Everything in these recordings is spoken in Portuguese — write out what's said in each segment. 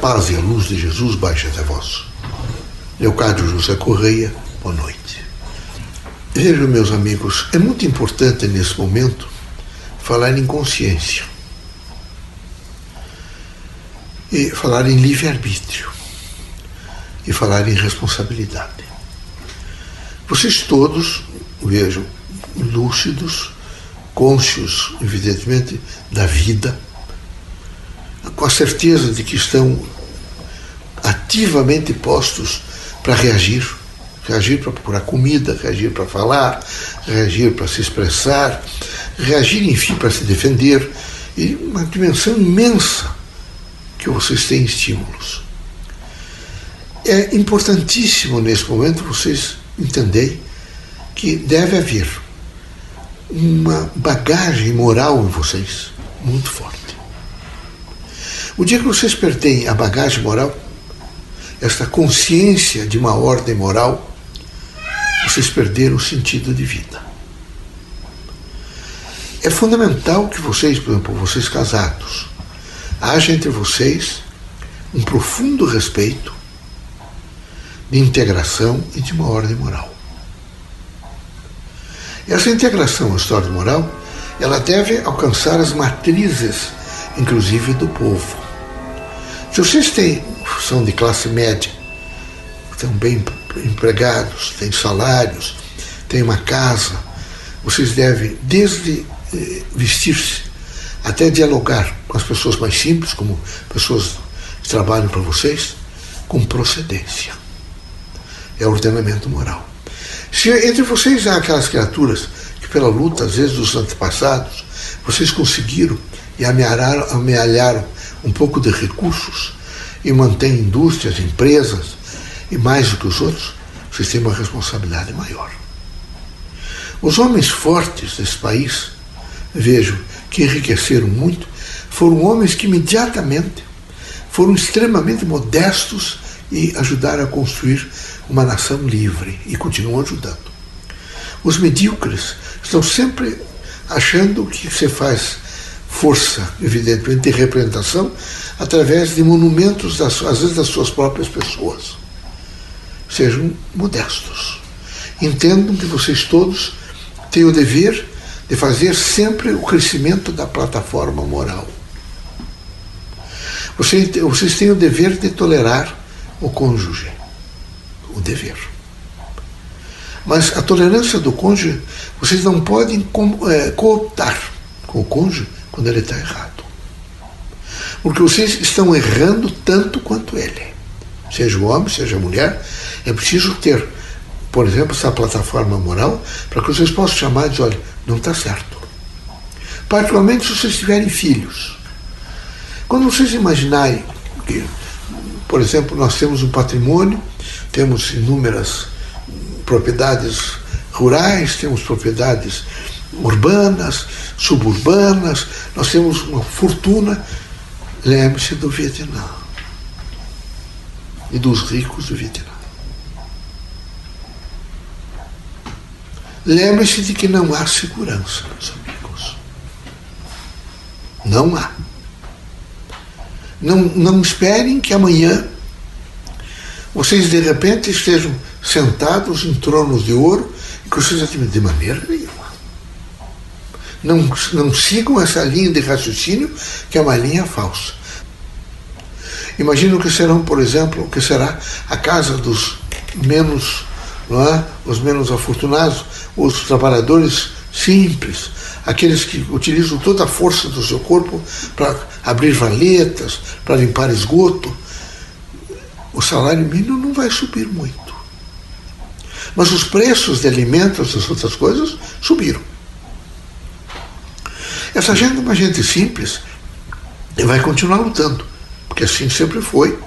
paz e a luz de Jesus baixe até vós. Leocádio José Correia, boa noite. Vejam, meus amigos, é muito importante nesse momento falar em consciência e falar em livre-arbítrio e falar em responsabilidade. Vocês todos, vejam, lúcidos, cônscios, evidentemente, da vida, com a certeza de que estão ativamente postos para reagir, reagir para procurar comida, reagir para falar, reagir para se expressar, reagir, enfim, para se defender, e uma dimensão imensa que vocês têm estímulos. É importantíssimo nesse momento vocês entenderem que deve haver uma bagagem moral em vocês muito forte. O dia que vocês perdem a bagagem moral, esta consciência de uma ordem moral, vocês perderam o sentido de vida. É fundamental que vocês, por exemplo, vocês casados, haja entre vocês um profundo respeito de integração e de uma ordem moral. Essa integração à ordem moral, ela deve alcançar as matrizes, inclusive do povo. Se vocês têm, são de classe média, estão bem empregados, têm salários, têm uma casa, vocês devem, desde eh, vestir-se até dialogar com as pessoas mais simples, como pessoas que trabalham para vocês, com procedência. É ordenamento moral. Se entre vocês há aquelas criaturas que, pela luta, às vezes, dos antepassados, vocês conseguiram e amealharam, amealharam um pouco de recursos e mantêm indústrias, empresas e mais do que os outros, vocês têm uma responsabilidade maior. Os homens fortes desse país, vejo, que enriqueceram muito, foram homens que imediatamente foram extremamente modestos e ajudaram a construir uma nação livre e continuam ajudando. Os medíocres estão sempre achando que se faz força, evidentemente, de representação através de monumentos, das, às vezes, das suas próprias pessoas. Sejam modestos. Entendam que vocês todos têm o dever de fazer sempre o crescimento da plataforma moral. Vocês, vocês têm o dever de tolerar o cônjuge. O dever. Mas a tolerância do cônjuge, vocês não podem é, cooptar com o cônjuge quando ele está errado. Porque vocês estão errando tanto quanto ele. Seja o homem, seja a mulher, é preciso ter por exemplo, essa plataforma moral, para que vocês possam chamar e dizer, olha, não está certo. Particularmente se vocês tiverem filhos. Quando vocês imaginarem que, por exemplo, nós temos um patrimônio, temos inúmeras propriedades rurais, temos propriedades urbanas, suburbanas, nós temos uma fortuna, lembre-se do Vietnã e dos ricos do Vietnã. Lembre-se de que não há segurança, meus amigos. Não há. Não, não esperem que amanhã vocês de repente estejam sentados em tronos de ouro e que vocês de maneira nenhuma. Não, não sigam essa linha de raciocínio que é uma linha falsa. Imagino que serão, por exemplo, que será a casa dos menos, não é? os menos afortunados, os trabalhadores simples, aqueles que utilizam toda a força do seu corpo para abrir valetas, para limpar esgoto, o salário mínimo não vai subir muito. Mas os preços de alimentos e outras coisas subiram. Essa gente é uma gente simples e vai continuar lutando, porque assim sempre foi.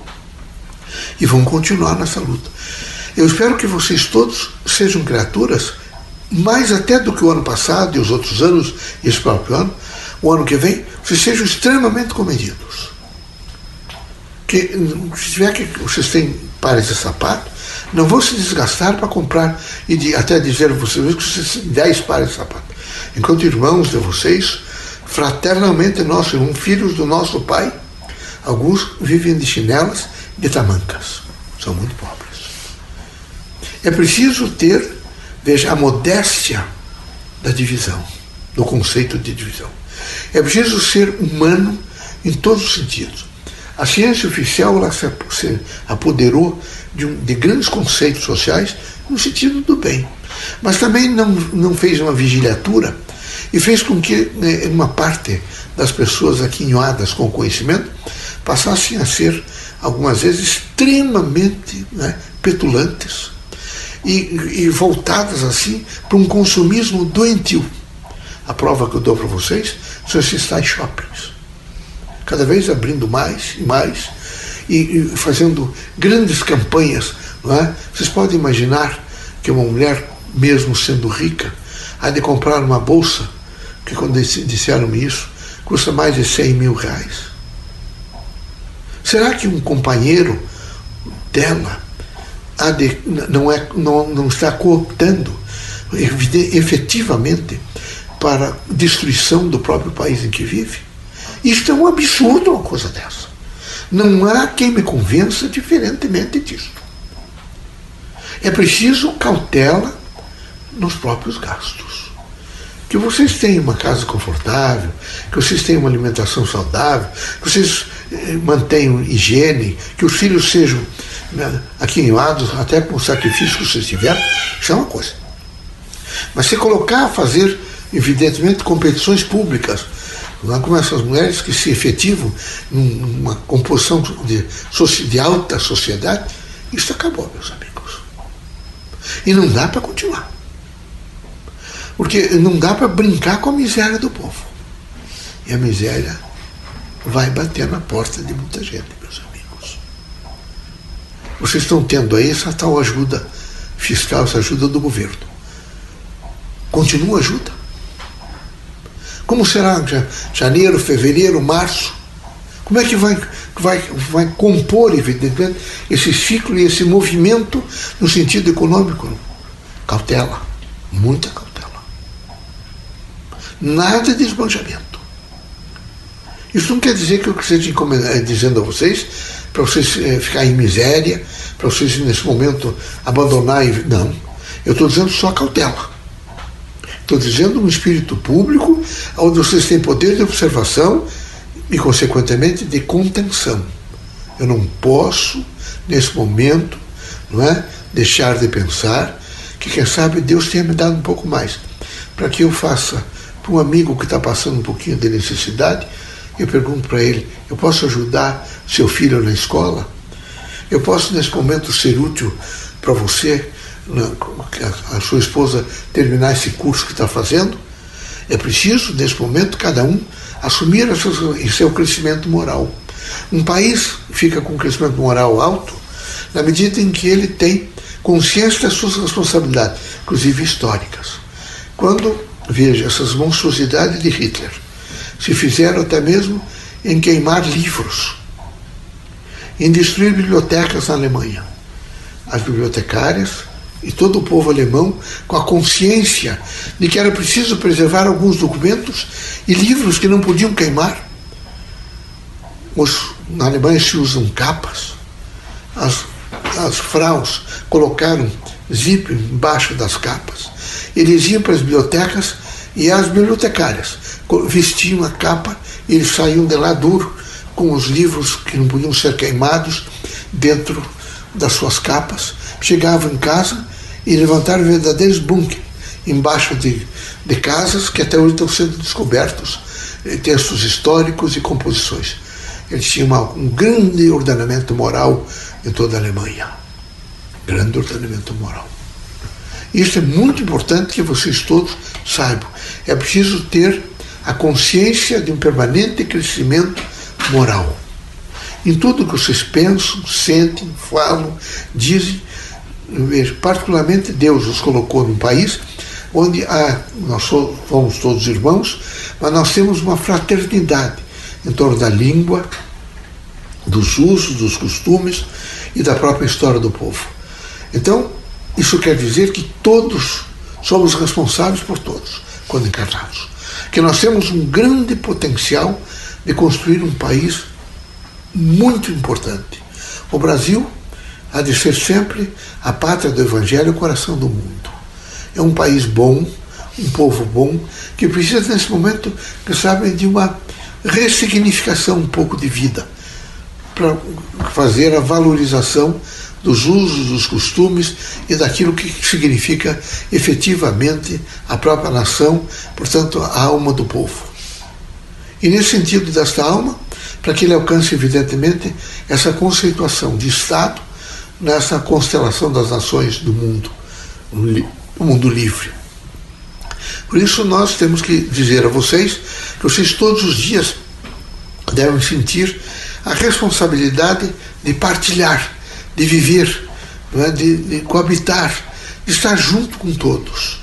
E vão continuar nessa luta. Eu espero que vocês todos sejam criaturas mais até do que o ano passado e os outros anos e esse próprio ano, o ano que vem, vocês sejam extremamente comedidos. Que se tiver que vocês têm pares de sapato, não vão se desgastar para comprar e de, até dizer a vocês que vocês têm 10 pares de sapato. Enquanto irmãos de vocês, fraternalmente nós, filhos do nosso Pai, Alguns vivem de chinelas, de tamancas. São muito pobres. É preciso ter, veja, a modéstia da divisão, do conceito de divisão. É preciso ser humano em todos os sentidos. A ciência oficial ela se apoderou de, um, de grandes conceitos sociais no sentido do bem, mas também não, não fez uma vigiliatura e fez com que né, uma parte das pessoas aquinhoadas com conhecimento passassem a ser, algumas vezes, extremamente né, petulantes, e, e voltadas assim para um consumismo doentio. A prova que eu dou para vocês são esses tais shoppings. Cada vez abrindo mais e mais e, e fazendo grandes campanhas. Não é? Vocês podem imaginar que uma mulher, mesmo sendo rica, há de comprar uma bolsa, que quando disseram-me isso, custa mais de 100 mil reais. Será que um companheiro dela de, não, é, não, não está cooptando efetivamente para destruição do próprio país em que vive. Isto é um absurdo, uma coisa dessa. Não há quem me convença diferentemente disto. É preciso cautela nos próprios gastos. Que vocês tenham uma casa confortável, que vocês tenham uma alimentação saudável, que vocês eh, mantenham higiene, que os filhos sejam né, aquinhoados, até com o sacrifício que vocês tiveram, isso é uma coisa. Mas se colocar a fazer, evidentemente, competições públicas, lá com essas mulheres que se efetivam numa composição de, de alta sociedade, isso acabou, meus amigos. E não dá para continuar. Porque não dá para brincar com a miséria do povo. E a miséria vai bater na porta de muita gente. Vocês estão tendo aí essa tal ajuda fiscal, essa ajuda do governo. Continua a ajuda. Como será janeiro, fevereiro, março? Como é que vai, vai, vai compor, evidentemente, esse ciclo e esse movimento no sentido econômico? Cautela, muita cautela. Nada de esbanjamento. Isso não quer dizer que eu esteja eh, dizendo a vocês para vocês é, ficarem em miséria, para vocês nesse momento abandonar. Não. Eu estou dizendo só cautela. Estou dizendo um espírito público onde vocês têm poder de observação e, consequentemente, de contenção. Eu não posso, nesse momento, não é, deixar de pensar que, quem sabe, Deus tenha me dado um pouco mais para que eu faça para um amigo que está passando um pouquinho de necessidade eu pergunto para ele: eu posso ajudar seu filho na escola? Eu posso, nesse momento, ser útil para você, a sua esposa, terminar esse curso que está fazendo? É preciso, nesse momento, cada um assumir esse seu crescimento moral. Um país fica com um crescimento moral alto na medida em que ele tem consciência das suas responsabilidades, inclusive históricas. Quando veja essas monstruosidades de Hitler, se fizeram até mesmo em queimar livros, em destruir bibliotecas na Alemanha. As bibliotecárias e todo o povo alemão com a consciência de que era preciso preservar alguns documentos e livros que não podiam queimar. Os, na Alemanha se usam capas, as, as fraus colocaram zip embaixo das capas. Eles iam para as bibliotecas e as bibliotecárias vestiam a capa e eles saíam de lá duro, com os livros que não podiam ser queimados dentro das suas capas. Chegavam em casa e levantaram verdadeiros bunkers embaixo de, de casas que até hoje estão sendo descobertos eh, textos históricos e composições. Eles tinham uma, um grande ordenamento moral em toda a Alemanha. Grande ordenamento moral. Isso é muito importante que vocês todos saibam. É preciso ter a consciência de um permanente crescimento moral. Em tudo que vocês pensam, sentem, falam, dizem, particularmente Deus os colocou num país onde há, nós somos todos irmãos, mas nós temos uma fraternidade em torno da língua, dos usos, dos costumes e da própria história do povo. Então, isso quer dizer que todos somos responsáveis por todos quando encarnados. Que nós temos um grande potencial de construir um país muito importante. O Brasil há de ser sempre a pátria do Evangelho, o coração do mundo. É um país bom, um povo bom, que precisa nesse momento, que sabe, de uma ressignificação um pouco de vida, para fazer a valorização dos usos, dos costumes e daquilo que significa efetivamente a própria nação, portanto, a alma do povo. E nesse sentido desta alma, para que ele alcance, evidentemente, essa conceituação de Estado nessa constelação das nações do mundo, o mundo livre. Por isso, nós temos que dizer a vocês que vocês todos os dias devem sentir a responsabilidade de partilhar, de viver, é? de, de coabitar, de estar junto com todos.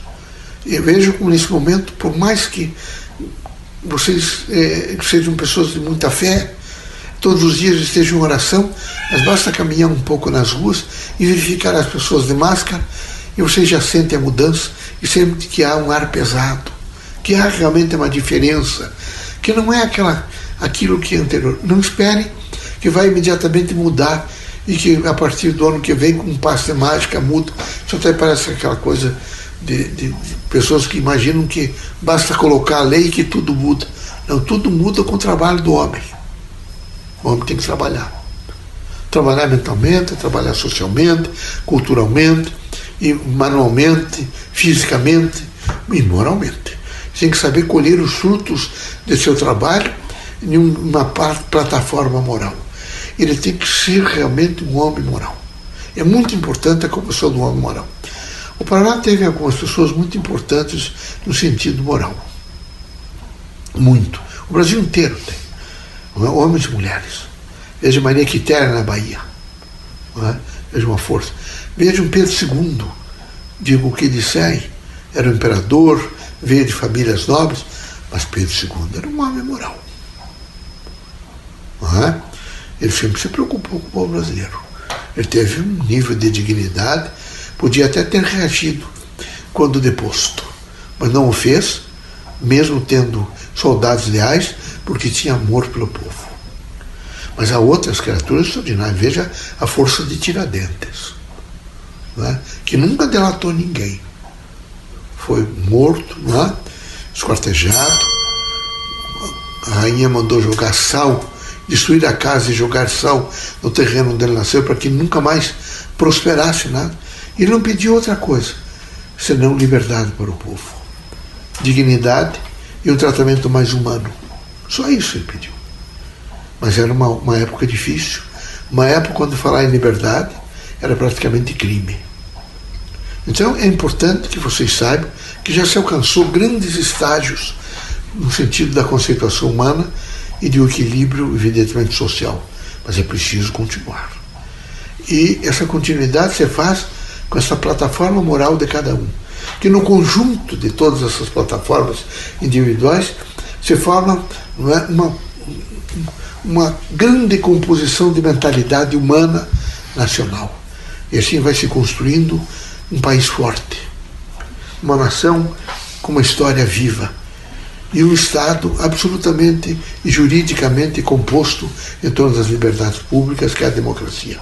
Eu vejo como nesse momento, por mais que vocês é, sejam pessoas de muita fé, todos os dias estejam em oração, mas basta caminhar um pouco nas ruas e verificar as pessoas de máscara e vocês já sentem a mudança e sentem que há um ar pesado, que há realmente uma diferença, que não é aquela, aquilo que é anterior. Não esperem que vai imediatamente mudar e que a partir do ano que vem, com um passe mágica, muda. Isso até parece aquela coisa de, de, pessoas que imaginam que basta colocar a lei que tudo muda. Não, tudo muda com o trabalho do homem. O homem tem que trabalhar. Trabalhar mentalmente, trabalhar socialmente, culturalmente, e manualmente, fisicamente e moralmente. Tem que saber colher os frutos de seu trabalho em uma plataforma moral. Ele tem que ser realmente um homem moral. É muito importante a construção do homem moral. O Paraná teve algumas pessoas muito importantes no sentido moral. Muito. O Brasil inteiro tem. É? Homens e mulheres. Veja Maria Quitéria na Bahia. É? Veja uma força. Veja um Pedro II. Digo que disserem. Era um imperador, veio de famílias nobres, mas Pedro II era um homem moral. Não é? Ele sempre se preocupou com o povo brasileiro. Ele teve um nível de dignidade Podia até ter reagido quando deposto, mas não o fez, mesmo tendo soldados leais, porque tinha amor pelo povo. Mas há outras criaturas extraordinárias. Veja a força de Tiradentes, é? que nunca delatou ninguém. Foi morto, não é? esquartejado. A rainha mandou jogar sal, destruir a casa e jogar sal no terreno onde ele nasceu, para que nunca mais prosperasse nada. Ele não pediu outra coisa senão liberdade para o povo, dignidade e um tratamento mais humano. Só isso ele pediu. Mas era uma, uma época difícil, uma época quando falar em liberdade era praticamente crime. Então é importante que vocês saibam que já se alcançou grandes estágios no sentido da conceituação humana e do equilíbrio, evidentemente, social. Mas é preciso continuar. E essa continuidade se faz com essa plataforma moral de cada um. Que no conjunto de todas essas plataformas individuais se forma é, uma, uma grande composição de mentalidade humana nacional. E assim vai se construindo um país forte, uma nação com uma história viva e um Estado absolutamente e juridicamente composto em torno das liberdades públicas, que é a democracia.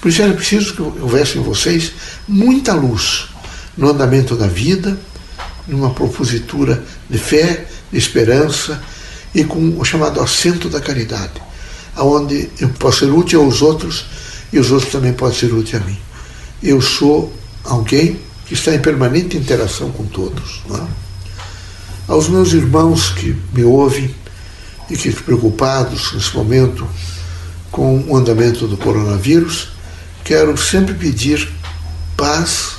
Por isso era preciso que houvesse em vocês muita luz no andamento da vida, numa propositura de fé, de esperança e com o chamado assento da caridade, aonde eu posso ser útil aos outros e os outros também podem ser úteis a mim. Eu sou alguém que está em permanente interação com todos. É? Aos meus irmãos que me ouvem e que preocupados nesse momento com o andamento do coronavírus, quero sempre pedir paz,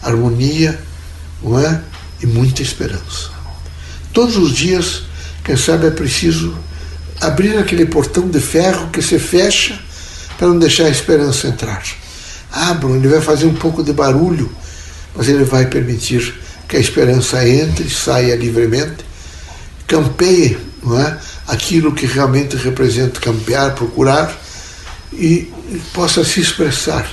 harmonia não é? e muita esperança. Todos os dias, quem sabe, é preciso abrir aquele portão de ferro que se fecha para não deixar a esperança entrar. Abram, ele vai fazer um pouco de barulho, mas ele vai permitir que a esperança entre e saia livremente. Campeie não é? aquilo que realmente representa campear, procurar e possa se expressar,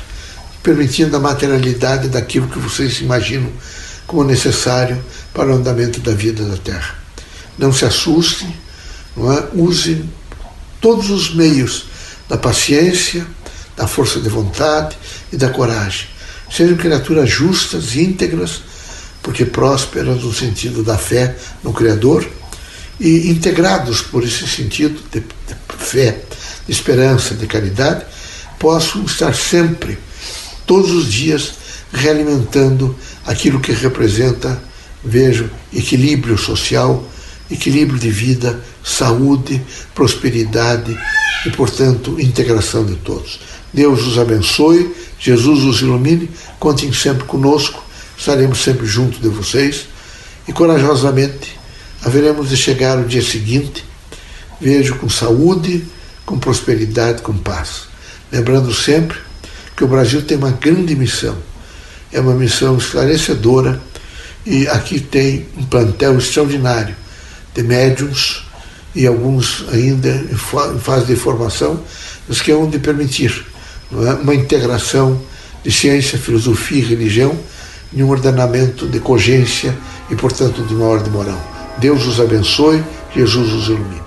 permitindo a materialidade daquilo que vocês imaginam como necessário para o andamento da vida da Terra. Não se assustem, não é? use todos os meios da paciência, da força de vontade e da coragem. Sejam criaturas justas, íntegras, porque prósperas no sentido da fé no Criador e integrados por esse sentido de, fé, de esperança, de caridade, possam estar sempre, todos os dias, realimentando aquilo que representa, vejo, equilíbrio social, equilíbrio de vida, saúde, prosperidade e, portanto, integração de todos. Deus os abençoe, Jesus os ilumine, contem sempre conosco, estaremos sempre junto de vocês e corajosamente haveremos de chegar o dia seguinte, vejo com saúde, com prosperidade, com paz. Lembrando sempre que o Brasil tem uma grande missão, é uma missão esclarecedora e aqui tem um plantel extraordinário de médiums e alguns ainda em fase de formação, mas que hão de permitir é? uma integração de ciência, filosofia e religião em um ordenamento de cogência e, portanto, de uma ordem moral. Deus os abençoe, Jesus os ilumine.